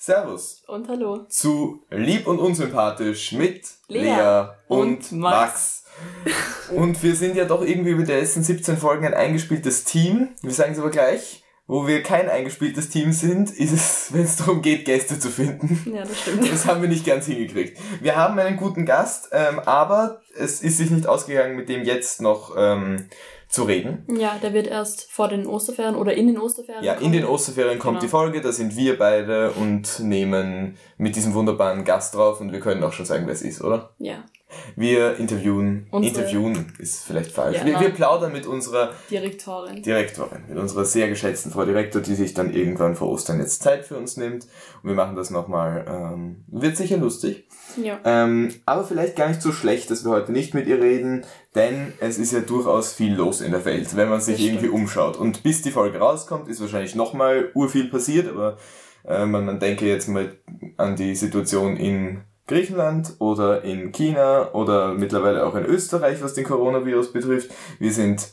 Servus Und hallo. zu Lieb und Unsympathisch mit Lea, Lea und, und Max. Und wir sind ja doch irgendwie über die letzten 17 Folgen ein eingespieltes Team. Wir sagen es aber gleich. Wo wir kein eingespieltes Team sind, ist es, wenn es darum geht, Gäste zu finden. Ja, das stimmt. Das haben wir nicht ganz hingekriegt. Wir haben einen guten Gast, ähm, aber es ist sich nicht ausgegangen, mit dem jetzt noch ähm, zu reden. Ja, der wird erst vor den Osterferien oder in den Osterferien. Ja, in kommen. den Osterferien kommt Genau. die Folge, da sind wir beide und nehmen mit diesem wunderbaren Gast drauf und wir können auch schon sagen, wer es ist, oder? Ja, Wir interviewen, Unsere- interviewen ist vielleicht falsch. Ja, wir, wir plaudern mit unserer Direktorin. Direktorin, mit unserer sehr geschätzten Frau Direktor, die sich dann irgendwann vor Ostern jetzt Zeit für uns nimmt. Und wir machen das nochmal. Ähm, wird sicher lustig. Ja. Ähm, aber vielleicht gar nicht so schlecht, dass wir heute nicht mit ihr reden, denn es ist ja durchaus viel los in der Welt, wenn man sich irgendwie umschaut. Und bis die Folge rauskommt, ist wahrscheinlich nochmal urviel passiert, aber äh, man, man denke jetzt mal an die Situation in Griechenland oder in China oder mittlerweile auch in Österreich, was den Coronavirus betrifft. Wir sind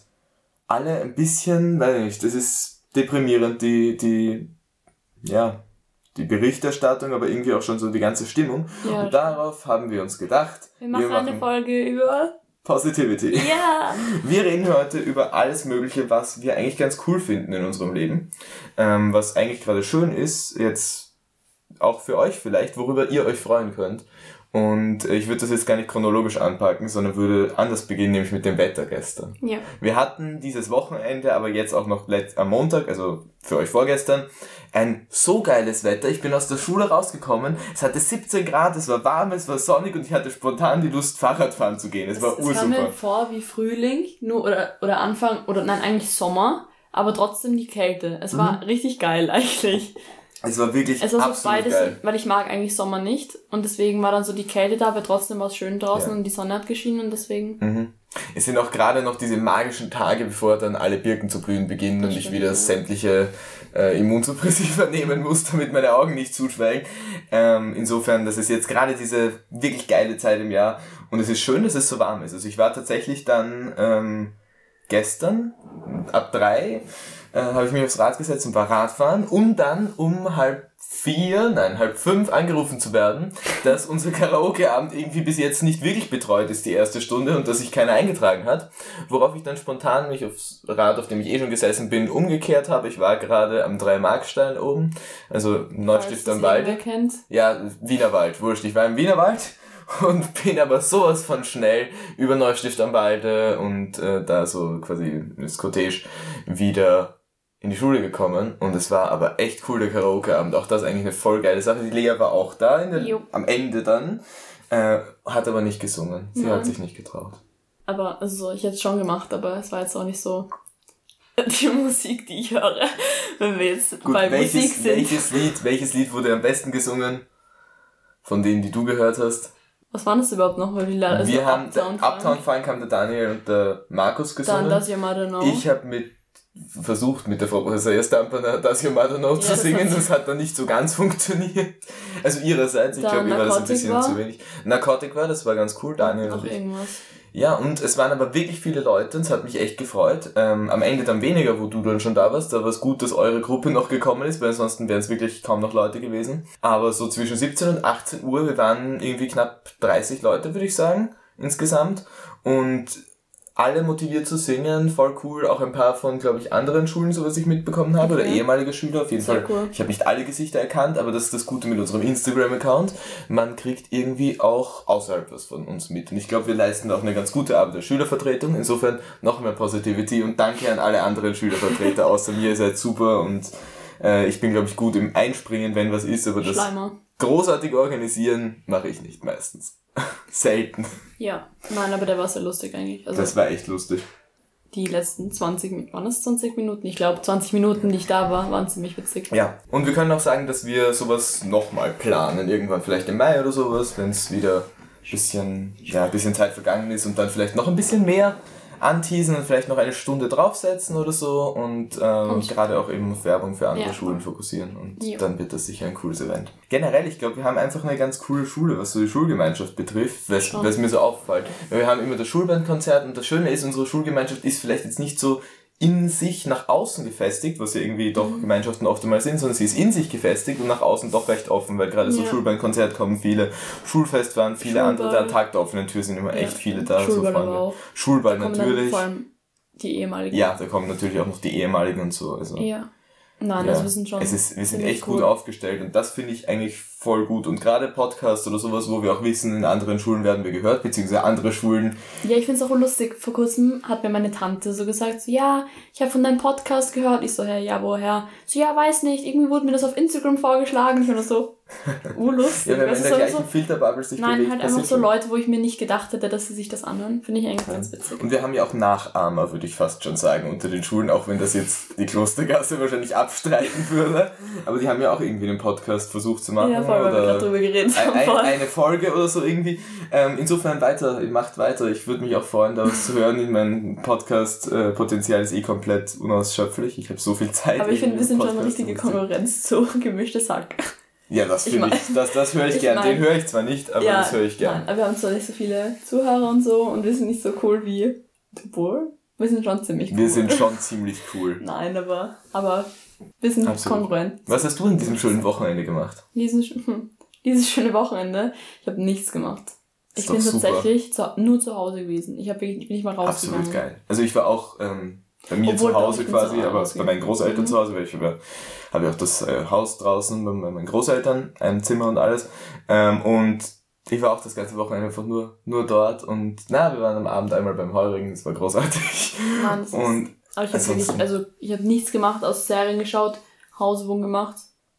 alle ein bisschen, weiß nicht, das ist deprimierend, die, die, ja, die Berichterstattung, aber irgendwie auch schon so die ganze Stimmung. Ja, Und darauf haben wir uns gedacht, wir machen eine Folge über. Positivity. Ja! Wir reden heute über alles Mögliche, was wir eigentlich ganz cool finden in unserem Leben. Ähm, was eigentlich gerade schön ist, jetzt auch für euch vielleicht, worüber ihr euch freuen könnt. Und äh, ich würde das jetzt gar nicht chronologisch anpacken, sondern würde anders beginnen, nämlich mit dem Wetter gestern. Ja. Wir hatten dieses Wochenende, aber jetzt auch noch am Montag, also für euch vorgestern, ein so geiles Wetter. Ich bin aus der Schule rausgekommen, es hatte 17 Grad, es war warm, es war sonnig und ich hatte spontan die Lust, Fahrradfahren zu gehen. Es war Es kam mir ursuper. vor wie Frühling, nur oder, oder Anfang, oder nein, eigentlich Sommer, aber trotzdem die Kälte. Es war richtig geil eigentlich. Es war wirklich Es war so absolut beides, geil. weil ich mag eigentlich Sommer nicht und deswegen war dann so die Kälte da, aber trotzdem war es schön draußen Ja. und die Sonne hat geschienen und deswegen. Mhm. Es sind auch gerade noch diese magischen Tage, bevor dann alle Birken zu blühen beginnen und ich wieder ja. sämtliche äh, Immunsuppressiva nehmen muss, damit meine Augen nicht zuschweigen. Ähm, insofern, das ist jetzt gerade diese wirklich geile Zeit im Jahr und es ist schön, dass es so warm ist. Also ich war tatsächlich dann ähm, gestern ab drei äh, habe ich mich aufs Rad gesetzt und war Radfahren, um dann um halb vier, nein, halb fünf angerufen zu werden, dass unser Karaoke-Abend irgendwie bis jetzt nicht wirklich betreut ist, die erste Stunde, und dass sich keiner eingetragen hat. Worauf ich dann spontan mich aufs Rad, auf dem ich eh schon gesessen bin, umgekehrt habe. Ich war gerade am Dreimarkstein oben, also Neustift am Walde. Wer kennt. Ja, Wienerwald, wurscht. Ich war im Wienerwald und bin aber sowas von schnell über Neustift am Walde und äh, da so quasi das Cottage wieder in die Schule gekommen und es war aber echt cool der Karaoke-Abend. Auch das eigentlich eine voll geile Sache. Die Lea war auch da der, am Ende dann, äh, hat aber nicht gesungen. Sie Nein. hat sich nicht getraut. Aber, also, ich hätte es schon gemacht, aber es war jetzt auch nicht so die Musik, die ich höre, wenn wir jetzt bei Musik welches, sind. welches Lied, welches Lied wurde am besten gesungen? Von denen, die du gehört hast? Was waren das überhaupt noch? Weil wir also haben Uptown, Uptown Funk haben der Daniel und der Markus gesungen. Dann Your Mother Know. Ich habe mit versucht mit der Frau Professor Estamper Does Your Mother Know Ja, zu das singen, das hat dann nicht so ganz funktioniert. Also ihrerseits, ich Da glaube, ihr war das ein bisschen war? zu wenig. Narcotic war, das war ganz cool, Daniel noch und ich. irgendwas. Ja, und es waren aber wirklich viele Leute und es hat mich echt gefreut. Ähm, am Ende dann weniger, wo du dann schon da warst, aber es ist gut, dass eure Gruppe noch gekommen ist, weil ansonsten wären es wirklich kaum noch Leute gewesen. Aber so zwischen 17 und 18 Uhr, wir waren irgendwie knapp 30 Leute, würde ich sagen, insgesamt. Und alle motiviert zu singen, voll cool. Auch ein paar von, glaube ich, anderen Schulen, so was ich mitbekommen habe, oder Okay. ehemalige Schüler auf jeden Sehr Fall. cool. Ich habe nicht alle Gesichter erkannt, aber das ist das Gute mit unserem Instagram-Account. Man kriegt irgendwie auch außerhalb was von uns mit. Und ich glaube, wir leisten auch eine ganz gute Arbeit der Schülervertretung. Insofern noch mehr Positivity und danke an alle anderen Schülervertreter außer mir. Ihr seid super und äh, ich bin, glaube ich, gut im Einspringen, wenn was ist, aber das Schleimer. Großartig organisieren mache ich nicht meistens. Selten. Ja. Nein, aber der war sehr lustig eigentlich. Also Das war echt lustig. die letzten 20 Minuten, waren das 20 Minuten? Ich glaube, 20 Minuten, die ich da war, waren ziemlich witzig. Ja, und wir können auch sagen, dass wir sowas nochmal planen. Irgendwann vielleicht im Mai oder sowas, wenn es wieder bisschen, ja, ein bisschen Zeit vergangen ist und dann vielleicht noch ein bisschen mehr anteasen und vielleicht noch eine Stunde draufsetzen oder so und, ähm, gerade auch eben auf Werbung für andere Ja. Schulen fokussieren und Ja. dann wird das sicher ein cooles Event. Generell, ich glaube, wir haben einfach eine ganz coole Schule, was so die Schulgemeinschaft betrifft, was, was mir so auffällt. Wir haben immer das Schulbandkonzert und das Schöne ist, unsere Schulgemeinschaft ist vielleicht jetzt nicht so in sich nach außen gefestigt, was ja irgendwie doch Mhm. Gemeinschaften oft einmal sind, sondern sie ist in sich gefestigt und nach außen doch recht offen, weil gerade so Ja. Schulbandkonzert kommen viele, Schulfest waren viele andere, Schulball. der Tag der offenen Tür sind immer Ja. echt viele da. Schulball so Freunde. Schulball dann natürlich. vor allem die ehemaligen. Ja, da kommen natürlich auch noch die ehemaligen und so. Also. Ja. Nein, Ja, wir sind schon. es ist, wir sind echt cool. gut aufgestellt und das finde ich eigentlich voll gut. Und gerade Podcasts oder sowas, wo wir auch wissen, in anderen Schulen werden wir gehört, beziehungsweise andere Schulen. Ja, ich find's auch lustig. Vor kurzem hat mir meine Tante so gesagt, so, ja, ich habe von deinem Podcast gehört. Ich so, hä, ja, woher? So, ja, weiß nicht. Irgendwie wurde mir das auf Instagram vorgeschlagen. Ich war so, urlustig. Ja, wenn man in der so- gleichen so, Filterbubble sich Nein, bewegt, halt einfach so. Leute, wo ich mir nicht gedacht hätte, dass sie sich das anhören. Finde ich eigentlich ganz witzig. Und wir haben ja auch Nachahmer, würde ich fast schon sagen, unter den Schulen, auch wenn das jetzt die Klostergasse wahrscheinlich abstreiten würde. Aber die haben ja auch irgendwie einen Podcast versucht zu machen. Ja, voll, weil wir oder gerade drüber geredet ein, haben. ein, voll. eine Folge oder so irgendwie. Ähm, insofern weiter, macht weiter. Ich würde mich auch freuen, da was zu hören. In meinem Podcast-Potenzial ist eh komplett unausschöpflich. Ich habe so viel Zeit. Aber ich finde, wir sind schon eine richtige. Konkurrenz zu gemischtes Hack. Ja, das Ich mein- ich, das, das höre ich, ich gern. mein- Den höre ich zwar nicht, aber das höre ich gern. Nein, aber wir haben zwar nicht so viele Zuhörer und so und wir sind nicht so cool wie Obwohl, wir sind schon ziemlich cool. Wir sind schon ziemlich cool. Nein, aber, aber wir sind Absolut. kongruent. Was hast du in diesem schönen Wochenende gemacht? Dieses, hm, dieses schöne Wochenende, ich habe nichts gemacht. Ist Ich bin tatsächlich zu, nur zu Hause gewesen. Ich hab, wirklich- ich bin nicht mal rausgegangen. Absolut geil. Also ich war auch ähm, bei mir Obwohl, zu Hause ich quasi, zu Hause aber bei rausgegangen. meinen Großeltern Mhm. zu Hause, weil ich habe habe ja auch das äh, Haus draußen bei, bei meinen Großeltern, ein Zimmer und alles. Ähm, und ich war auch das ganze Wochenende einfach nur, nur dort und na, wir waren am Abend einmal beim Heurigen, das war großartig. Mann, das Und aber ich habe wirklich, also ich habe nichts gemacht, aus Serien geschaut, Hausübungen gemacht.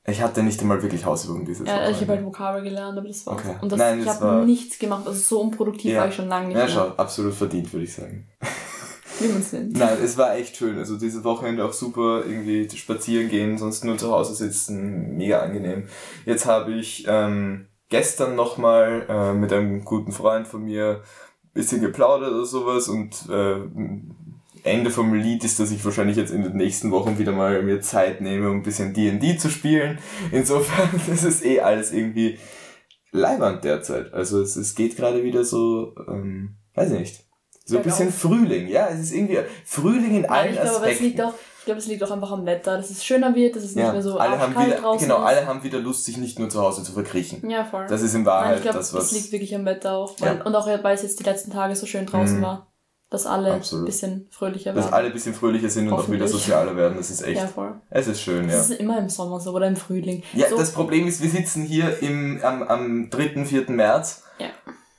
ich hatte nicht einmal wirklich Hausübungen dieses Ja, also ich habe halt Vokabel gelernt, aber das war's. Okay. Und das, Nein, ich das habe war- nichts gemacht, also so unproduktiv Ja. war ich schon lange nicht Ja, mehr. schau, absolut verdient, würde ich sagen. Nein, es war echt schön. Also dieses Wochenende auch super, irgendwie spazieren gehen, sonst nur zu Hause sitzen, mega angenehm. Jetzt habe ich ähm, gestern nochmal äh, mit einem guten Freund von mir bisschen geplaudert oder sowas und äh, Ende vom Lied ist, dass ich wahrscheinlich jetzt in den nächsten Wochen wieder mal mir Zeit nehme, um ein bisschen D&D zu spielen. Insofern ist es eh alles irgendwie leibernd derzeit. Also es, es geht gerade wieder so, ähm, weiß ich nicht, so ein bisschen Frühling. Ja, es ist irgendwie Frühling in Nein, allen ich glaube, es liegt Aspekten. auch, ich glaube, es liegt auch einfach am Wetter, dass es schöner wird, dass es nicht Ja, mehr so alle haben wieder, draußen genau, alle haben wieder Lust, sich nicht nur zu Hause zu verkriechen. Ja, voll. Das ist in Nein, Wahrheit ich glaube, das, es was... liegt wirklich am Wetter auch. Ja. Und auch, weil es jetzt die letzten Tage so schön draußen Mhm. war, dass alle Absolut. ein bisschen fröhlicher dass waren. alle ein bisschen fröhlicher sind und auch wieder sozialer werden. Das ist echt... ja, voll. Es ist schön, ja. Das ist immer im Sommer so oder im Frühling. Ja, so, das Problem ist, wir sitzen hier im, am, am 3., 4. März.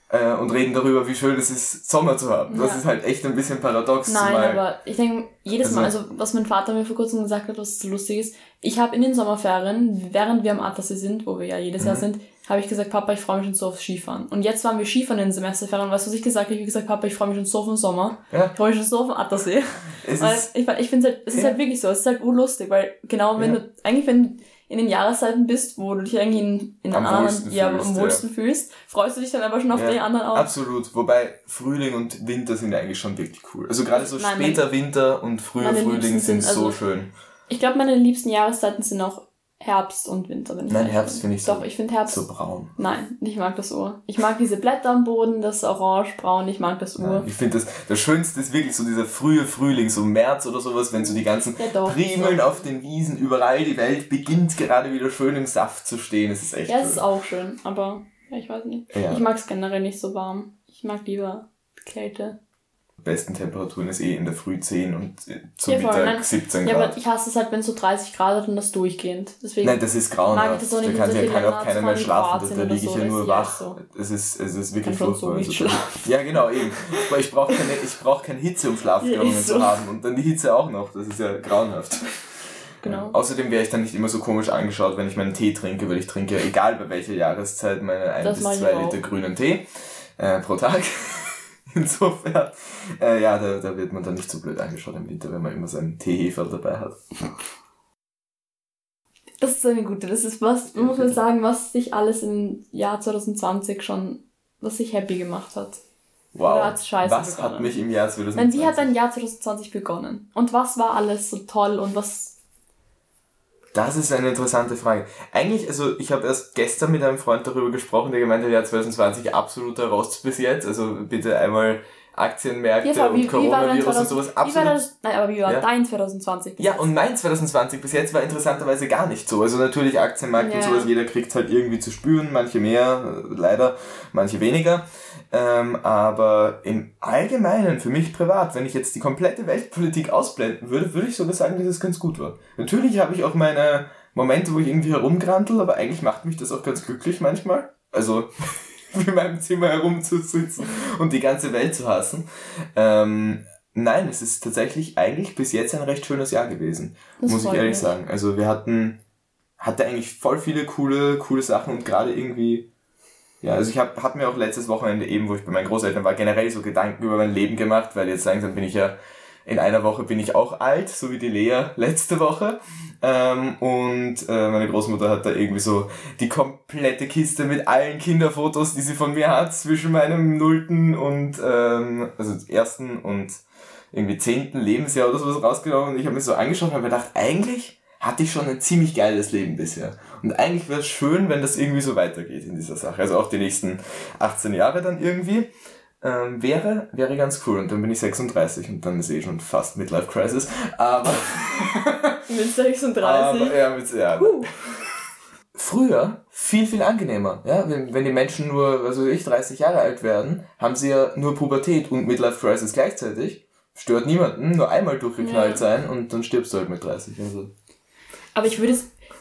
Äh, und reden darüber, wie schön es ist, Sommer zu haben. Das Ja. ist halt echt ein bisschen paradox. Nein, zumal- aber ich denke, jedes Mal, Also- also was mein Vater mir vor kurzem gesagt hat, was so lustig ist, ich habe in den Sommerferien, während wir am Attersee sind, wo wir ja jedes Jahr Mhm. sind, habe ich gesagt, Papa, ich freue mich schon so aufs Skifahren. Und jetzt waren wir Skifahren in den Semesterferien. Weißt du, was ich gesagt habe? Ich habe gesagt, Papa, ich freue mich schon so auf den Sommer. Ja. Ich freue mich schon so auf den Attersee. Es Weil ist, ich, ich finde halt, es ist Ja. halt wirklich so, es ist halt urlustig, weil genau wenn Ja. du, eigentlich wenn in den Jahreszeiten bist, wo du dich eigentlich in, in Am anderen, wohlsten ja, fühlst, am ja. wohlsten fühlst, freust du dich dann aber schon auf Ja. die anderen auch. absolut. Wobei Frühling und Winter sind eigentlich schon wirklich cool. Also gerade so Nein, später Winter und früher Frühling sind sind so also- schön. Ich glaube, meine liebsten Jahreszeiten sind auch Herbst und Winter. Wenn ich Nein, Herbst bin. finde ich so- Doch, ich finde Herbst. So braun. Nein, ich mag das Ur. Ich mag diese Blätter am Boden, das Orange, Braun, ich mag das Ja, Ur. ich finde das, das Schönste ist wirklich so dieser frühe Frühling, so März oder sowas, wenn so die ganzen Ja, doch. Primeln auf den Wiesen, überall die Welt beginnt gerade wieder schön im Saft zu stehen. Es ist echt Ja, es ist auch schön, aber ja, ich weiß nicht. Ja. Ich mag es generell nicht so warm. Ich mag lieber Kälte. Besten Temperaturen ist eh in der Früh 10 und äh, zum Ja, Mittag nein. 17 Ja, Grad. aber ich hasse es halt, wenn es so 30 Grad hat und das durchgehend. Deswegen. Nein, das ist grauenhaft. ich das Da kann ja keiner, keiner mehr schlafen. Da, da liege ich so, ja nur ja wach. so. Es ist, es ist wirklich so furchtbar. nicht Also, ja, genau, eben. Aber ich brauche keine, ich brauch keine Hitze, um Schlafstörungen Ja, so. zu haben. Und dann die Hitze auch noch. Das ist ja grauenhaft. Genau. Außerdem wäre ich dann nicht immer so komisch angeschaut, wenn ich meinen Tee trinke, weil ich trinke ja egal bei welcher Jahreszeit meine ein Das bis mach ich zwei auch. Liter grünen Tee äh, pro Tag. Insofern, äh, ja, da, da wird man dann nicht so blöd angeschaut im Winter, wenn man immer seinen Teeheferl dabei hat. Das ist eine gute. Das ist was, Ja, muss man sagen, was sich alles im Jahr 2020 schon, was sich happy gemacht hat. Wow. Was hat begonnen? mich im Jahr 2020... Nein, wie hat dein Jahr 2020 begonnen? Und was war alles so toll und was. Das ist eine interessante Frage. Eigentlich, also ich habe erst gestern mit einem Freund darüber gesprochen, der gemeint hat, ja 2020 absoluter Rost bis jetzt. Also bitte einmal Aktienmärkte wie, und Coronavirus und sowas absolut. Wie war das, nein, aber wie war ja. dein 2020? Ja, und mein 2020 bis jetzt war interessanterweise gar nicht so. Also natürlich Aktienmarkt ja. und sowas, jeder kriegt halt irgendwie zu spüren, manche mehr, leider, manche weniger. Ähm, aber im Allgemeinen, für mich privat, wenn ich jetzt die komplette Weltpolitik ausblenden würde, würde ich sogar sagen, dass es ganz gut war. Natürlich habe ich auch meine Momente, wo ich irgendwie herumgrantel, aber eigentlich macht mich das auch ganz glücklich manchmal. Also in meinem Zimmer herumzusitzen und die ganze Welt zu hassen. Ähm, nein, es ist tatsächlich eigentlich bis jetzt ein recht schönes Jahr gewesen, das muss ich ehrlich mich. sagen. Also wir hatten, hatte eigentlich voll viele coole, coole Sachen und gerade irgendwie, ja, also ich habe hab mir auch letztes Wochenende eben, wo ich bei meinen Großeltern war, generell so Gedanken über mein Leben gemacht, weil jetzt langsam bin ich ja in einer Woche bin ich auch alt, so wie die Lea letzte Woche. Ähm, und äh, meine Großmutter hat da irgendwie so die komplette Kiste mit allen Kinderfotos, die sie von mir hat, zwischen meinem nullten und ähm, also ersten und irgendwie zehnten Lebensjahr oder sowas rausgenommen. Und ich habe mir so angeschaut und habe gedacht, eigentlich hatte ich schon ein ziemlich geiles Leben bisher. Und eigentlich wäre es schön, wenn das irgendwie so weitergeht in dieser Sache. Also auch die nächsten 18 Jahre dann irgendwie ähm, wäre, wäre ganz cool. Und dann bin ich 36 und dann ist eh schon fast Midlife Crisis. Aber. mit 36? Aber, ja, mit, ja. Uh. Früher viel, viel angenehmer. Ja? Wenn, wenn die Menschen nur, also ich, 30 Jahre alt werden, haben sie ja nur Pubertät und Midlife Crisis gleichzeitig. Stört niemanden, nur einmal durchgeknallt ja. sein und dann stirbst du halt mit 30. Also. Aber ich würde,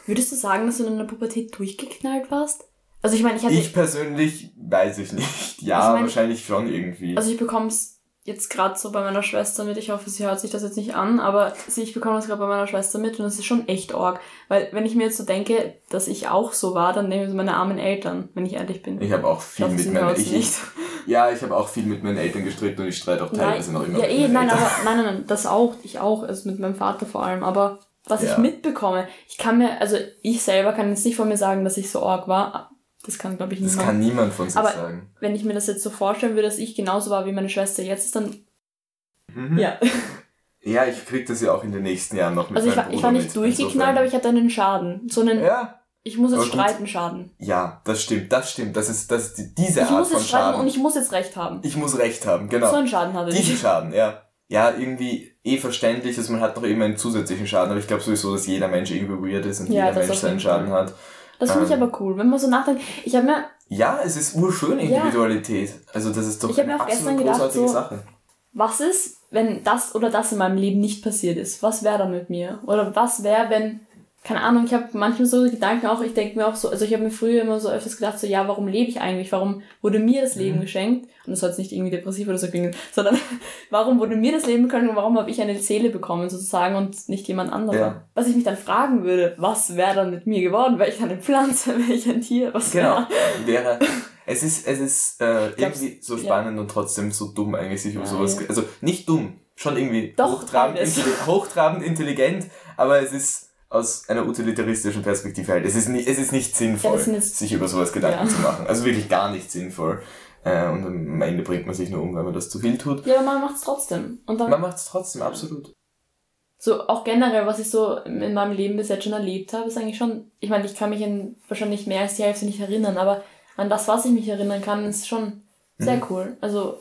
würdest du sagen, dass du in der Pubertät durchgeknallt warst? Also ich meine, ich hatte. Ich persönlich weiß ich nicht. Ja, also ich mein, wahrscheinlich schon irgendwie. Also ich bekomme es jetzt gerade so bei meiner Schwester mit. Ich hoffe, sie hört sich das jetzt nicht an, aber ich bekomme das gerade bei meiner Schwester mit und es ist schon echt arg. Weil wenn ich mir jetzt so denke, dass ich auch so war, dann nehme ich so meine armen Eltern, wenn ich ehrlich bin. Ich habe auch viel mit meinen ich, nicht. Ja, ich habe auch viel mit meinen Eltern gestrickt und ich streite auch teilweise nein, noch immer. Ja, eh, nein, aber nein, nein, nein, das auch, ich auch, also mit meinem Vater vor allem, aber was ja. ich mitbekomme, ich kann mir, also ich selber kann jetzt nicht von mir sagen, dass ich so arg war, das kann, glaube ich, niemand. Das kann niemand von sich Aber sagen. Wenn ich mir das jetzt so vorstellen würde, dass ich genauso war wie meine Schwester jetzt ist, dann. Mhm. Ja. Ja, ich krieg das ja auch in den nächsten Jahren noch mit Also ich war, ich war nicht durchgeknallt, aber ich hatte einen Schaden. So einen. Ja. Ich muss jetzt streiten, Schaden. Ja, das stimmt, das stimmt. Das ist, das ist diese ich Art von Schaden. Und ich muss jetzt Recht haben. Ich muss Recht haben, genau. So einen Schaden hatte ich. Diesen Schaden, ja. Ja, irgendwie eh verständlich, dass man hat noch immer einen zusätzlichen Schaden, aber ich glaube sowieso, dass jeder Mensch irgendwie weird ist und ja, jeder Mensch seinen Schaden hat. Das finde ich ähm, aber cool, wenn man so nachdenkt. Ich habe mir ja, es ist urschöne Individualität. Ja. Also das ist doch ich eine absolut gedacht, großartige so, Sache. Was ist, wenn das oder das in meinem Leben nicht passiert ist? Was wäre dann mit mir? Oder was wäre, wenn keine Ahnung, ich habe manchmal so Gedanken auch, ich denke mir auch so, also ich habe mir früher immer so öfters gedacht, so ja, warum lebe ich eigentlich? Warum wurde mir das Leben mhm. geschenkt? Und das soll jetzt nicht irgendwie depressiv oder so klingen, sondern warum wurde mir das Leben geschenkt und warum habe ich eine Seele bekommen sozusagen und nicht jemand anderer? Ja. Was ich mich dann fragen würde, was wäre dann mit mir geworden? Wäre ich eine Pflanze? Wäre ich ein Tier? Was genau, wäre... Es ist, es ist äh, irgendwie so spannend ja. und trotzdem so dumm eigentlich sich über sowas... Also nicht dumm, schon irgendwie Doch, hochtrabend, intelligent, hochtrabend intelligent, aber es ist aus einer utilitaristischen Perspektive halt. Es ist, nicht, es ist nicht sinnvoll, ja, ist, sich über sowas Gedanken ja. zu machen. Also wirklich gar nicht sinnvoll. Äh, und am Ende bringt man sich nur um, wenn man das zu viel tut. Ja, aber man macht es trotzdem. Und dann, man macht es trotzdem, absolut. So, auch generell, was ich so in meinem Leben bis jetzt schon erlebt habe, ist eigentlich schon, ich meine, ich kann mich in wahrscheinlich mehr als die Hälfte nicht erinnern, aber an das, was ich mich erinnern kann, ist schon sehr mhm. cool. Also,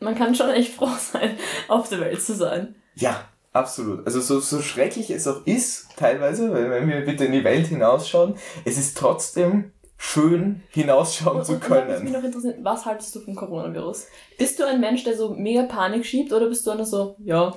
man kann schon echt froh sein, auf der Welt zu sein. Ja, Absolut. Also so, so schrecklich es auch ist, teilweise, weil wenn wir bitte in die Welt hinausschauen, es ist trotzdem schön hinausschauen und, zu können. Und mich noch interessiert, was haltest du vom Coronavirus? Bist du ein Mensch, der so mega Panik schiebt oder bist du einer so, ja,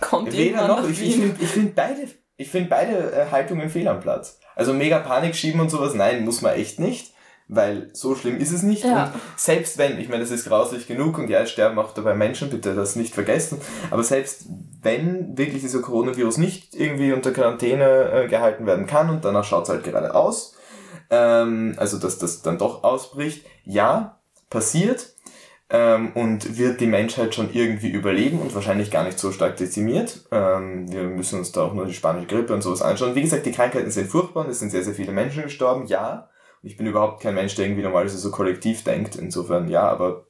kommt Weder noch, ich, ich finde ich find beide, ich find beide äh, Haltungen fehl am Platz. Also mega Panik schieben und sowas, nein, muss man echt nicht weil so schlimm ist es nicht. Ja. Und selbst wenn, ich meine, das ist grauslich genug und ja, es sterben auch dabei Menschen, bitte das nicht vergessen, aber selbst wenn wirklich dieser Coronavirus nicht irgendwie unter Quarantäne äh, gehalten werden kann und danach schaut es halt gerade aus, ähm, also dass das dann doch ausbricht, ja, passiert ähm, und wird die Menschheit schon irgendwie überleben und wahrscheinlich gar nicht so stark dezimiert. Ähm, wir müssen uns da auch nur die spanische Grippe und sowas anschauen. Wie gesagt, die Krankheiten sind furchtbar und es sind sehr, sehr viele Menschen gestorben, ja, ich bin überhaupt kein Mensch, der irgendwie normalerweise so kollektiv denkt. Insofern ja, aber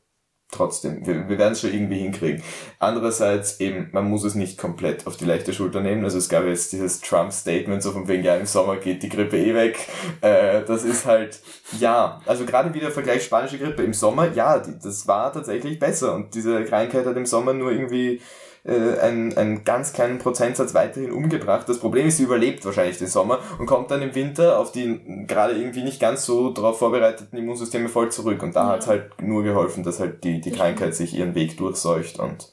trotzdem, wir, wir werden es schon irgendwie hinkriegen. Andererseits eben, man muss es nicht komplett auf die leichte Schulter nehmen. Also es gab jetzt dieses Trump-Statement, so von wegen, ja, im Sommer geht die Grippe eh weg. Äh, das ist halt, ja, also gerade wieder Vergleich spanische Grippe im Sommer, ja, die, das war tatsächlich besser. Und diese Krankheit hat im Sommer nur irgendwie äh, einen, einen ganz kleinen Prozentsatz weiterhin umgebracht. Das Problem ist, sie überlebt wahrscheinlich den Sommer und kommt dann im Winter auf die gerade irgendwie nicht ganz so darauf vorbereiteten Immunsysteme voll zurück. Und da ja. hat es halt nur geholfen, dass halt die, die Krankheit sich ihren Weg durchseucht und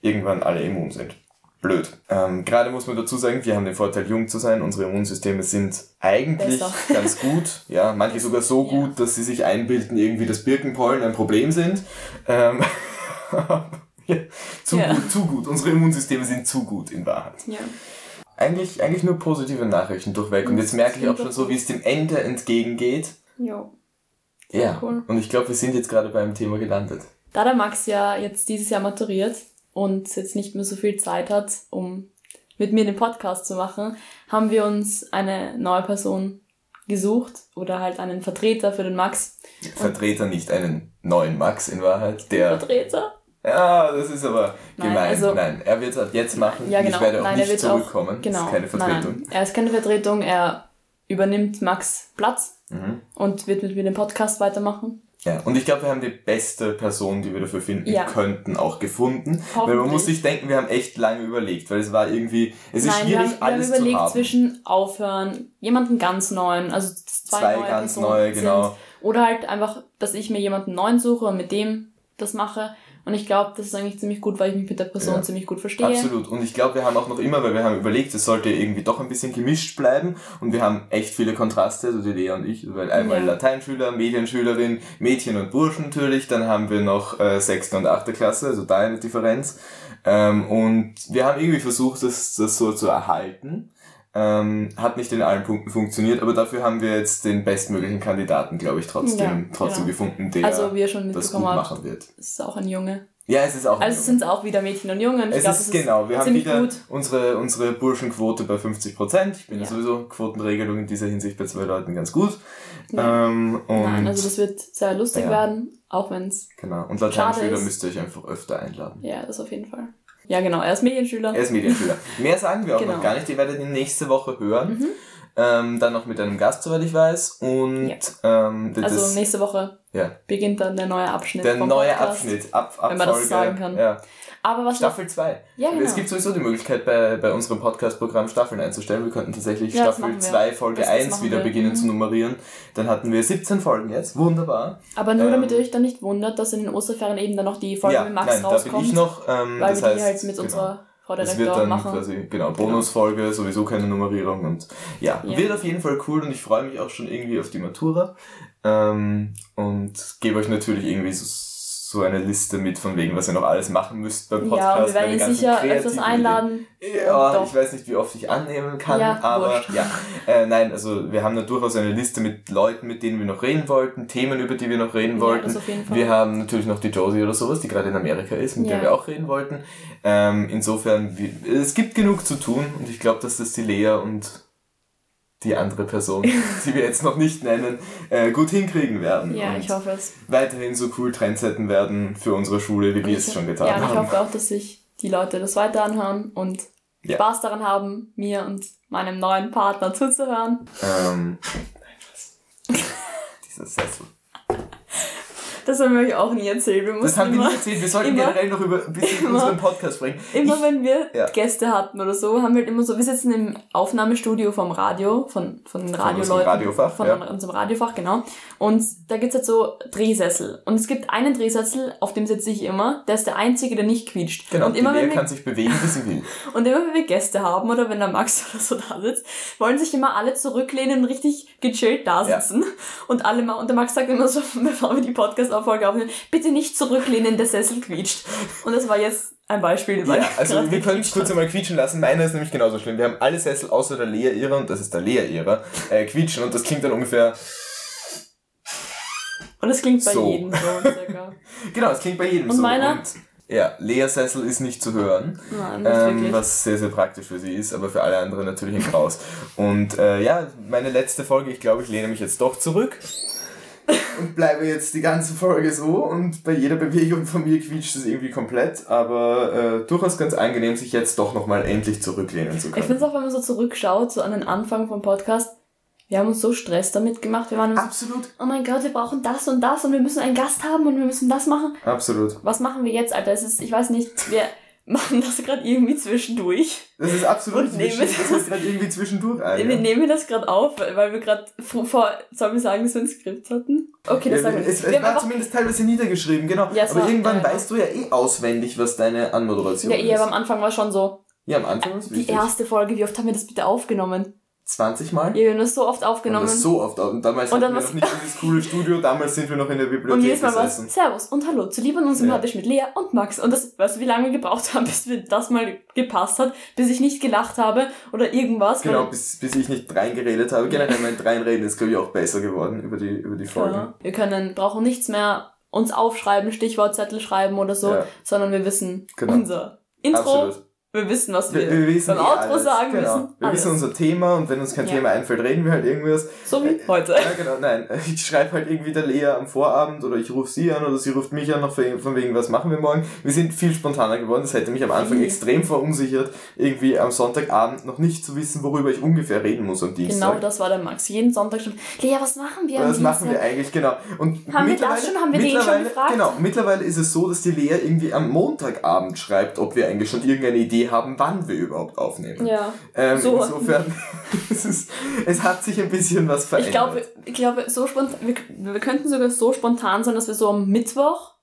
irgendwann alle immun sind. Blöd. Ähm, gerade muss man dazu sagen, wir haben den Vorteil, jung zu sein. Unsere Immunsysteme sind eigentlich Besser. ganz gut. Ja, manche sogar so ja. gut, dass sie sich einbilden, irgendwie, dass Birkenpollen ein Problem sind. Ähm, zu ja. gut, zu gut. Unsere Immunsysteme sind zu gut in Wahrheit. Ja. Eigentlich, eigentlich nur positive Nachrichten durchweg. Und jetzt merke ich auch schon so, wie es dem Ende entgegengeht. Ja. Ja. Cool. Und ich glaube, wir sind jetzt gerade beim Thema gelandet. Da der Max ja jetzt dieses Jahr maturiert und jetzt nicht mehr so viel Zeit hat, um mit mir den Podcast zu machen, haben wir uns eine neue Person gesucht oder halt einen Vertreter für den Max. Vertreter, nicht einen neuen Max in Wahrheit. Der Vertreter? Ja, das ist aber nein, gemein. Also, nein, er wird es ab jetzt machen. Ja, genau. Ich werde auch nein, nicht zurückkommen. Auch, genau. Das ist keine Vertretung. Nein, er ist keine Vertretung. Er übernimmt Max Platz mhm. und wird mit mir den Podcast weitermachen. Ja, und ich glaube, wir haben die beste Person, die wir dafür finden ja. könnten, auch gefunden. Weil man muss sich denken, wir haben echt lange überlegt, weil es war irgendwie, es ist Nein, schwierig, wir haben, alles wir haben überlegt zwischen aufhören, jemanden ganz neuen, also zwei, zwei neue ganz Personen neue, genau. Oder halt einfach, dass ich mir jemanden neuen suche und mit dem das mache. Und ich glaube, das ist eigentlich ziemlich gut, weil ich mich mit der Person ja. ziemlich gut verstehe. Absolut. Und ich glaube, wir haben auch noch immer, weil wir haben überlegt, es sollte irgendwie doch ein bisschen gemischt bleiben. Und wir haben echt viele Kontraste, also die Lea und ich, weil einmal ja. Lateinschüler, Medienschülerin, Mädchen und Burschen natürlich. Dann haben wir noch äh, sechste und achte Klasse, also da eine Differenz. Ähm, und wir haben irgendwie versucht, das, das so zu erhalten. Ähm, hat nicht in allen Punkten funktioniert, aber dafür haben wir jetzt den bestmöglichen Kandidaten, glaube ich, trotzdem, ja, trotzdem genau. gefunden, der also, wie schon das gut machen wird. Es ist auch ein Junge. Ja, es ist auch. Also es sind auch wieder Mädchen und Jungen. Ich es glaub, ist, ist genau. Wir haben wieder gut. unsere unsere Burschenquote bei 50 Prozent. Ich bin ja. sowieso Quotenregelung in dieser Hinsicht bei zwei Leuten ganz gut. Ja. Ähm, Nein, also das wird sehr lustig ja. werden, auch wenn es. Genau. Und Lateinschüler müsst ihr euch einfach öfter einladen. Ja, das auf jeden Fall. Ja, genau, er ist Medienschüler. Er ist Medienschüler. Mehr sagen wir auch genau. noch gar nicht. Ihr werdet ihn nächste Woche hören. Mhm. Ähm, dann noch mit einem Gast, soweit ich weiß. Und ja. ähm, also das, nächste Woche ja. beginnt dann der neue Abschnitt. Der neue Podcast, Abschnitt, ab, Abfolge, wenn man das sagen kann. Ja. Aber was Staffel 2. Ja, genau. Es gibt sowieso die Möglichkeit, bei, bei unserem Podcast-Programm Staffeln einzustellen. Wir könnten tatsächlich ja, Staffel 2, Folge 1 wieder wir. beginnen mhm. zu nummerieren. Dann hatten wir 17 Folgen jetzt. Wunderbar. Aber nur ähm, damit ihr euch dann nicht wundert, dass in den Osterferien eben dann noch die Folge ja, mit Max nein, rauskommt. Da bin ich noch. Ähm, weil das wir die halt mit genau. unserer Frau Direktor das wird dann machen. quasi, genau, genau. Bonusfolge, genau. sowieso keine Nummerierung und ja, ja, wird auf jeden Fall cool und ich freue mich auch schon irgendwie auf die Matura. Ähm, und gebe euch natürlich irgendwie so so eine Liste mit von wegen, was ihr noch alles machen müsst beim Podcast. Ja, wir werden ihn sicher öfters einladen. Ja, ich weiß nicht, wie oft ich annehmen kann, ja, aber wurscht. ja. Äh, nein, also wir haben da durchaus eine Liste mit Leuten, mit denen wir noch reden wollten, Themen, über die wir noch reden wollten. Ja. Wir haben natürlich noch die Josie oder sowas, die gerade in Amerika ist, mit ja. der wir auch reden wollten. Ähm, insofern, es gibt genug zu tun und ich glaube, dass das die Lea und die andere Person, die wir jetzt noch nicht nennen, äh, gut hinkriegen werden. Ja, ich hoffe es. Weiterhin so cool Trendsetten werden für unsere Schule, wie wir es schon getan haben. Ja, ich hoffe auch, dass sich die Leute das weiter anhören und ja. Spaß daran haben, mir und meinem neuen Partner zuzuhören. Ähm, nein, was? Dieser Sessel. Das haben wir euch auch nie erzählt. Wir das haben wir nie erzählt. Wir sollten immer, generell noch über ein bisschen immer, unseren Podcast sprechen. Immer ich, wenn wir ja. Gäste hatten oder so, haben wir halt immer so, wir sitzen im Aufnahmestudio vom Radio, von, von den Radioleuten. Von unserem Radiofach. Von ja. unserem Radiofach, genau. Und da gibt's halt so Drehsessel. Und es gibt einen Drehsessel, auf dem sitze ich immer, der ist der einzige, der nicht quietscht. Genau, und immer, wenn wir, kann sich bewegen, wie sie will. und immer wenn wir Gäste haben oder wenn der Max oder so da sitzt, wollen sich immer alle zurücklehnen und richtig gechillt da sitzen. Ja. Und alle mal, und der Max sagt immer so, bevor wir die Podcast Podcast-Folge aufnehmen, bitte nicht zurücklehnen, der Sessel quietscht. Und das war jetzt ein Beispiel. Ja, also wir können es kurz einmal quietschen lassen. Meiner ist nämlich genauso schlimm. Wir haben alle Sessel außer der Lea ihrer, und das ist der Lea ihrer, äh, quietschen und das klingt dann ungefähr... Und es klingt bei so. jedem so circa. genau, es klingt bei jedem und so. Meiner? Und ja, Lea-Sessel ist nicht zu hören, Nein, ähm, was sehr, sehr praktisch für sie ist, aber für alle anderen natürlich ein Chaos. Und äh, ja, meine letzte Folge, ich glaube, ich lehne mich jetzt doch zurück. Und bleibe jetzt die ganze Folge so und bei jeder Bewegung von mir quietscht es irgendwie komplett, aber äh, durchaus ganz angenehm, sich jetzt doch nochmal endlich zurücklehnen zu können. Ich finde es auch, wenn man so zurückschaut, so an den Anfang vom Podcast, wir haben uns so Stress damit gemacht. Wir waren Absolut. So, oh mein Gott, wir brauchen das und das und wir müssen einen Gast haben und wir müssen das machen. Absolut. Was machen wir jetzt, Alter? Es ist, ich weiß nicht, wir machen das gerade irgendwie zwischendurch. Das ist absolut nicht das, das ist gerade irgendwie zwischendurch ein. Wir nehmen das gerade auf, weil wir gerade vor, sollen wir sagen, dass wir ein Skript hatten? Okay, das ja, sagen wir. Es, es war zumindest teilweise niedergeschrieben, genau. Ja, aber war, irgendwann ja, weißt du ja eh auswendig, was deine Anmoderation ja, ist. Ja, aber am Anfang war schon so. Ja, am Anfang ist Die erste Folge, wie oft haben wir das bitte aufgenommen? 20 Mal? Ja, wir haben das so oft aufgenommen. das so oft Und damals und dann hatten wir noch nicht dieses coole Studio, damals sind wir noch in der Bibliothek Und jedes Mal war Servus und Hallo zu Liebe und sympathisch ja. mit Lea und Max. Und das, weißt du, wie lange wir gebraucht haben, bis wir das mal gepasst hat, bis ich nicht gelacht habe oder irgendwas. Genau, bis, bis ich nicht reingeredet habe. Generell mein Reinreden ist, glaube ich, auch besser geworden über die, über die Folge. Ja. Wir können, brauchen nichts mehr uns aufschreiben, Stichwortzettel schreiben oder so, ja. sondern wir wissen genau. unser Intro. Absolut wir wissen, was wir, wir, wir wissen beim Outro alles. sagen genau. müssen. Wir alles. wissen unser Thema und wenn uns kein ja. Thema einfällt, reden wir halt irgendwas. So wie äh, heute. Ja, genau, nein. Ich schreibe halt irgendwie der Lea am Vorabend oder ich rufe sie an oder sie ruft mich an, noch von wegen, was machen wir morgen. Wir sind viel spontaner geworden. Das hätte mich am Anfang mhm. extrem verunsichert, irgendwie am Sonntagabend noch nicht zu wissen, worüber ich ungefähr reden muss am Dienstag. Genau, das war der Max. Jeden Sonntag schon, Lea, was machen wir am Was machen wir eigentlich, genau. Und haben wir das schon? Haben wir den schon gefragt? Genau, mittlerweile ist es so, dass die Lea irgendwie am Montagabend schreibt, ob wir eigentlich schon irgendeine Idee haben, wann wir überhaupt aufnehmen. Ja. Ähm, so. Insofern, es, ist, es hat sich ein bisschen was verändert. Ich glaube, ich glaube so spontan, wir, wir könnten sogar so spontan sein, dass wir so am Mittwoch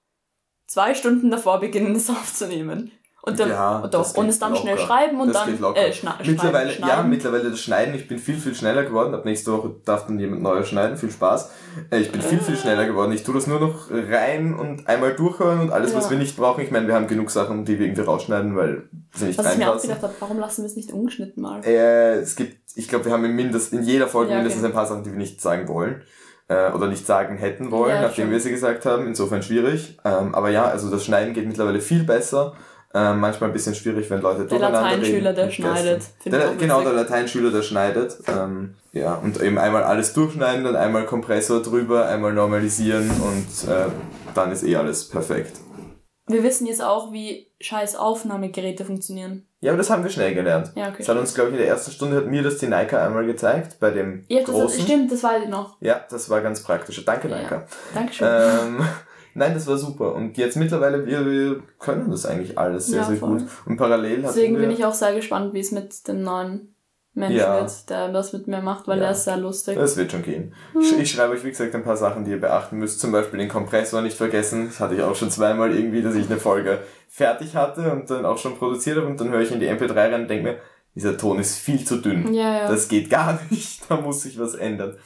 zwei Stunden davor beginnen, das aufzunehmen. Und, dann, ja, und, doch, und es dann locker. schnell schreiben und das dann äh, schna mittlerweile, schneiden. Ja, mittlerweile das Schneiden. Ich bin viel, viel schneller geworden. Ab nächste Woche darf dann jemand Neues schneiden. Viel Spaß. Äh, ich bin viel, viel schneller geworden. Ich tue das nur noch rein und einmal durchhören und alles, ja. was wir nicht brauchen. Ich meine, wir haben genug Sachen, die wir irgendwie rausschneiden, weil sie nicht was reinpassen. Was ich mir auch gedacht habe, warum lassen wir es nicht ungeschnitten mal? Äh, es gibt, ich glaube, wir haben in, mindest, in jeder Folge ja, okay. mindestens ein paar Sachen, die wir nicht sagen wollen äh, oder nicht sagen hätten wollen, ja, nachdem schon. wir sie gesagt haben. Insofern schwierig. Ähm, aber ja, also das Schneiden geht mittlerweile viel besser. Ähm, manchmal ein bisschen schwierig, wenn Leute der Lateinschüler, der schneidet. Der, genau, der Lateinschüler, der schneidet. Ähm, ja, und eben einmal alles durchschneiden, dann einmal Kompressor drüber, einmal normalisieren und äh, dann ist eh alles perfekt. Wir wissen jetzt auch, wie scheiß Aufnahmegeräte funktionieren. Ja, aber das haben wir schnell gelernt. Ja, okay. Das hat uns, glaube ich, in der ersten Stunde hat mir das die Neika einmal gezeigt, bei dem Ja, das großen. stimmt, das ich noch. Ja, das war ganz praktisch. Danke, Neika. Ja, Dankeschön. Ähm, Nein, das war super. Und jetzt mittlerweile, wir, wir können das eigentlich alles sehr, ja, sehr voll. gut. Und parallel Deswegen bin ich auch sehr gespannt, wie es mit dem neuen Menschen ja. wird, der das mit mir macht, weil ja. der ist sehr lustig. Das wird schon gehen. Hm. Ich schreibe euch, wie gesagt, ein paar Sachen, die ihr beachten müsst. Zum Beispiel den Kompressor nicht vergessen. Das hatte ich auch schon zweimal irgendwie, dass ich eine Folge fertig hatte und dann auch schon produziert habe und dann höre ich in die MP3 rein und denke mir, dieser Ton ist viel zu dünn. Ja, ja. Das geht gar nicht. Da muss sich was ändern.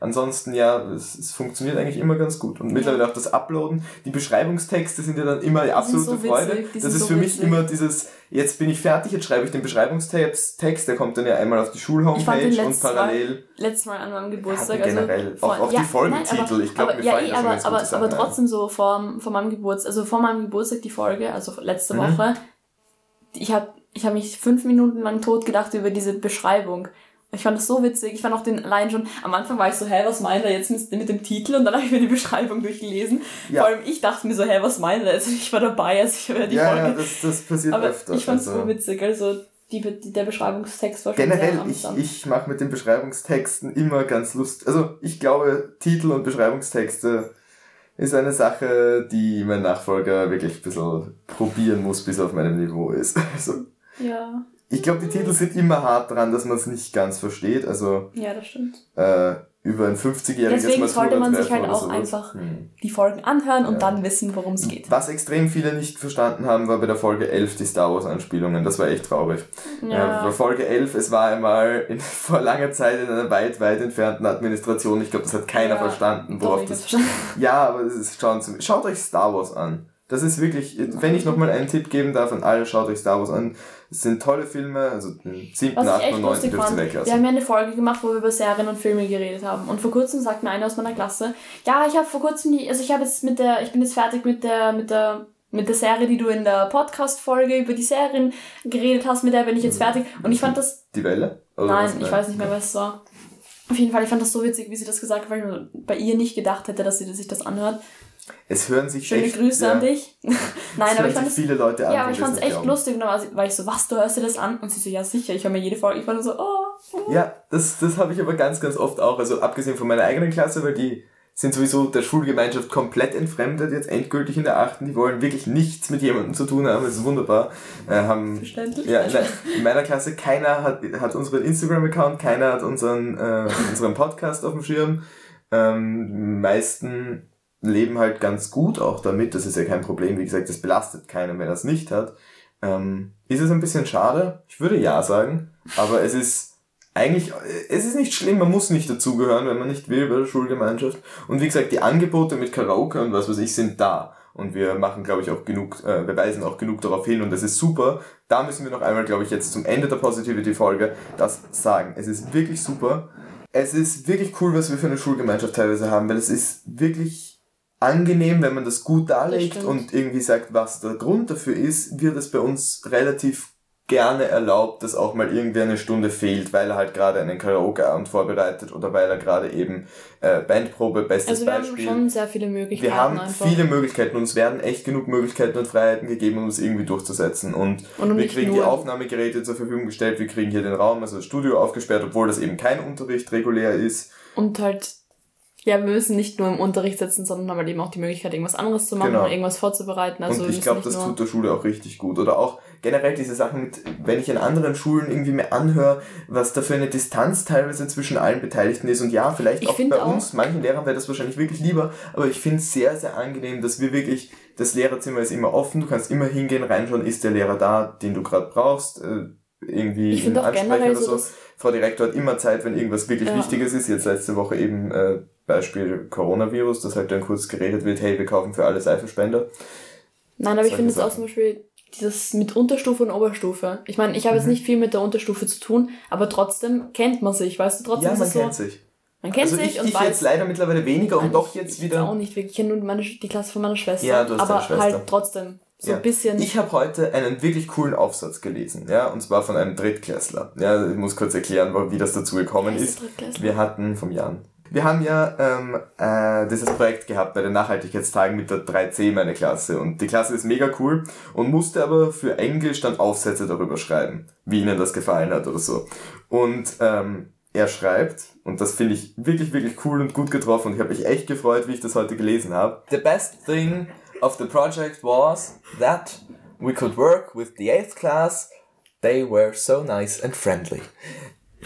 Ansonsten ja, es, es funktioniert eigentlich immer ganz gut. Und mittlerweile auch das Uploaden. Die Beschreibungstexte sind ja dann immer die absolute so Freude. Das ist so für mich immer dieses, jetzt bin ich fertig, jetzt schreibe ich den Beschreibungstext, der kommt dann ja einmal auf die Schulhomepage und parallel. Mal, letztes Mal an meinem Geburtstag. Ja, generell, also, auch, auch ja, die Folgentitel, nein, aber, ich glaube, mir ja, fallen eh, aber, aber, aber trotzdem so vor, vor meinem Geburtstag, also vor meinem Geburtstag die Folge, also letzte mhm. Woche, ich habe ich hab mich fünf Minuten lang tot gedacht über diese Beschreibung. Ich fand das so witzig. Ich fand auch den allein schon, am Anfang war ich so, hä, was meint er jetzt mit, mit dem Titel? Und dann habe ich mir die Beschreibung durchgelesen. Ja. Vor allem ich dachte mir so, hä, was meint er? Also ich war dabei, als ich ja die ja, Folge. Ja, das, das passiert Aber öfter. Ich fand es also. so witzig. Also die, die, der Beschreibungstext war schon Generell, ich, ich mache mit den Beschreibungstexten immer ganz lustig. Also ich glaube, Titel und Beschreibungstexte ist eine Sache, die mein Nachfolger wirklich ein bisschen probieren muss, bis er auf meinem Niveau ist. Also, ja. Ich glaube, die Titel sind immer hart dran, dass man es nicht ganz versteht. Also ja, das stimmt. Äh, über ein 50-jähriges Deswegen sollte man sich halt auch sowas. einfach hm. die Folgen anhören und ja. dann wissen, worum es geht. Was extrem viele nicht verstanden haben, war bei der Folge 11 die Star Wars Anspielungen. Das war echt traurig. Ja. Äh, bei Folge 11, es war einmal in, vor langer Zeit in einer weit, weit entfernten Administration. Ich glaube, das hat keiner ja, verstanden, worauf das... Ja, aber das ist, schauen Sie, schaut euch Star Wars an. Das ist wirklich, wenn ich nochmal einen Tipp geben darf an alle, schaut euch Star Wars an. Es sind tolle Filme, also den 7., 8. und 9. dürft ihr weglassen. Wir haben ja eine Folge gemacht, wo wir über Serien und Filme geredet haben. Und vor kurzem sagt mir einer aus meiner Klasse, ja, ich habe vor kurzem die, also ich habe jetzt mit der, ich bin jetzt fertig mit der, mit der, mit der Serie, die du in der Podcast-Folge über die Serien geredet hast, mit der bin ich jetzt mhm. fertig. Und ich fand das. Die Welle? Oder nein, ich weiß nicht mehr, was es war. Auf jeden Fall, ich fand das so witzig, wie sie das gesagt hat, weil ich bei ihr nicht gedacht hätte, dass sie sich das anhört. Es hören sich Schöne echt, Grüße ja. an dich. Nein, aber ich fand es viele Leute an. Ja, aber ich fand es echt glauben. lustig war ich so, was, du hörst dir das an? Und sie so, ja sicher, ich höre mir jede Folge. Ich war so, oh. oh. Ja, das, das habe ich aber ganz, ganz oft auch. Also abgesehen von meiner eigenen Klasse, weil die sind sowieso der Schulgemeinschaft komplett entfremdet, jetzt endgültig in der achten. Die wollen wirklich nichts mit jemandem zu tun haben. Das ist wunderbar. Äh, haben, Verständlich. Ja, in, der, in, meiner Klasse, keiner hat, hat unseren Instagram-Account, keiner hat unseren, äh, unseren Podcast auf dem Schirm. Ähm, meisten leben halt ganz gut auch damit. Das ist ja kein Problem. Wie gesagt, das belastet keinen, wenn er es nicht hat. Ähm, ist es ein bisschen schade? Ich würde ja sagen. Aber es ist eigentlich, es ist nicht schlimm, man muss nicht dazugehören, wenn man nicht will bei der Schulgemeinschaft. Und wie gesagt, die Angebote mit Karaoke und was weiß ich sind da. Und wir machen, glaube ich, auch genug, äh, wir weisen auch genug darauf hin und das ist super. Da müssen wir noch einmal, glaube ich, jetzt zum Ende der Positivity-Folge das sagen. Es ist wirklich super. Es ist wirklich cool, was wir für eine Schulgemeinschaft teilweise haben, weil es ist wirklich angenehm, wenn man das gut darlegt das und irgendwie sagt, was der Grund dafür ist, wird es bei uns relativ gerne erlaubt, dass auch mal irgendwie eine Stunde fehlt, weil er halt gerade einen Karaoke-Abend vorbereitet oder weil er gerade eben äh, Bandprobe, bestes also wir Beispiel. haben schon sehr viele Möglichkeiten. Wir haben einfach. viele Möglichkeiten und es werden echt genug Möglichkeiten und Freiheiten gegeben, um es irgendwie durchzusetzen. Und, und um wir kriegen die Aufnahmegeräte zur Verfügung gestellt, wir kriegen hier den Raum, also das Studio aufgesperrt, obwohl das eben kein Unterricht regulär ist. Und halt ja, wir müssen nicht nur im Unterricht sitzen, sondern haben halt eben auch die Möglichkeit, irgendwas anderes zu machen, genau. irgendwas vorzubereiten. Also und ich glaube, das tut der Schule auch richtig gut. Oder auch generell diese Sachen mit, wenn ich in anderen Schulen irgendwie mir anhöre, was da für eine Distanz teilweise zwischen allen Beteiligten ist. Und ja, vielleicht ich auch bei auch uns, manchen Lehrern wäre das wahrscheinlich wirklich lieber, aber ich finde es sehr, sehr angenehm, dass wir wirklich, das Lehrerzimmer ist immer offen, du kannst immer hingehen, reinschauen, ist der Lehrer da, den du gerade brauchst, äh, irgendwie ich einen Ansprecher oder so. Frau Direktor hat immer Zeit, wenn irgendwas wirklich ja. Wichtiges ist. Jetzt letzte Woche eben äh, Beispiel Coronavirus, dass halt dann kurz geredet wird, hey, wir kaufen für alle Seifenspender. Nein, aber ich finde es auch zum Beispiel dieses mit Unterstufe und Oberstufe. Ich meine, ich habe mhm. jetzt nicht viel mit der Unterstufe zu tun, aber trotzdem kennt man sich, weißt du, trotzdem ja, man kennt so, sich. Man kennt also sich ich, und ich weiß. jetzt leider mittlerweile weniger und doch jetzt wieder. Auch nicht wirklich. Ich kenne nur meine, die Klasse von meiner Schwester. Ja, du hast aber Schwester. halt trotzdem so ja. ein bisschen. Ich habe heute einen wirklich coolen Aufsatz gelesen, ja, und zwar von einem Drittklässler. Ja, ich muss kurz erklären, wie das dazu gekommen ist. Wir hatten vom Jan. Wir haben ja ähm, äh, dieses Projekt gehabt bei den Nachhaltigkeitstagen mit der 3C meine Klasse und die Klasse ist mega cool und musste aber für Englisch dann Aufsätze darüber schreiben, wie ihnen das gefallen hat oder so. Und ähm, er schreibt, und das finde ich wirklich, wirklich cool und gut getroffen und ich habe mich echt gefreut, wie ich das heute gelesen habe. The best thing of the project was that we could work with the 8th class. They were so nice and friendly.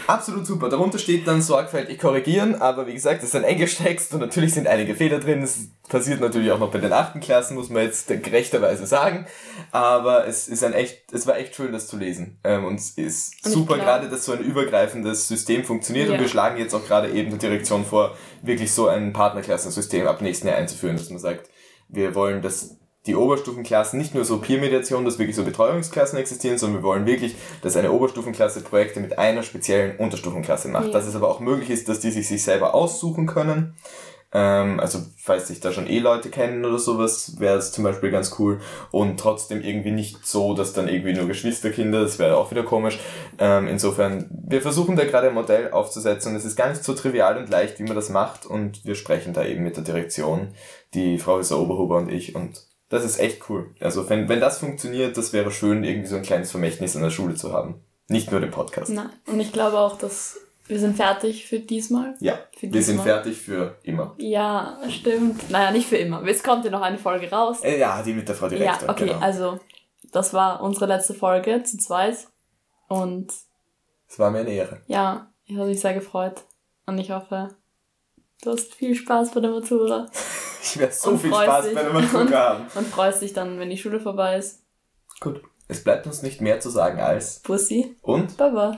Absolut super. Darunter steht dann sorgfältig korrigieren, aber wie gesagt, das ist ein Englisch-Text und natürlich sind einige Fehler drin. Das passiert natürlich auch noch bei den achten Klassen, muss man jetzt gerechterweise sagen. Aber es ist ein echt, es war echt schön, das zu lesen. Ähm, und es ist und super gerade, dass so ein übergreifendes System funktioniert. Ja. Und wir schlagen jetzt auch gerade eben der Direktion vor, wirklich so ein Partnerklassensystem ab nächsten Jahr einzuführen, dass man sagt, wir wollen, dass die Oberstufenklassen nicht nur so Peer-Mediation, dass wirklich so Betreuungsklassen existieren, sondern wir wollen wirklich, dass eine Oberstufenklasse Projekte mit einer speziellen Unterstufenklasse macht. Ja. Dass es aber auch möglich ist, dass die sich, sich selber aussuchen können. Ähm, also falls sich da schon eh Leute kennen oder sowas, wäre es zum Beispiel ganz cool. Und trotzdem irgendwie nicht so, dass dann irgendwie nur Geschwisterkinder, das wäre auch wieder komisch. Ähm, insofern, wir versuchen da gerade ein Modell aufzusetzen und es ist gar nicht so trivial und leicht, wie man das macht. Und wir sprechen da eben mit der Direktion, die Frau Professor Oberhuber und ich und das ist echt cool. Also wenn, wenn das funktioniert, das wäre schön, irgendwie so ein kleines Vermächtnis in der Schule zu haben. Nicht nur den Podcast. Nein. Und ich glaube auch, dass wir sind fertig für diesmal. Ja, für wir sind fertig für immer. Ja, stimmt. Naja, nicht für immer. Es kommt ja noch eine Folge raus. Äh, ja, die mit der Frau Direktor. Ja, okay, genau. also das war unsere letzte Folge zu zweit. Und es war mir eine Ehre. Ja, ich habe mich sehr gefreut. Und ich hoffe, du hast viel Spaß bei der Matura. Ich werde so viel Spaß bei der Matura haben. Und freust dich dann, wenn die Schule vorbei ist. Gut. Es bleibt uns nicht mehr zu sagen als Bussi und Baba.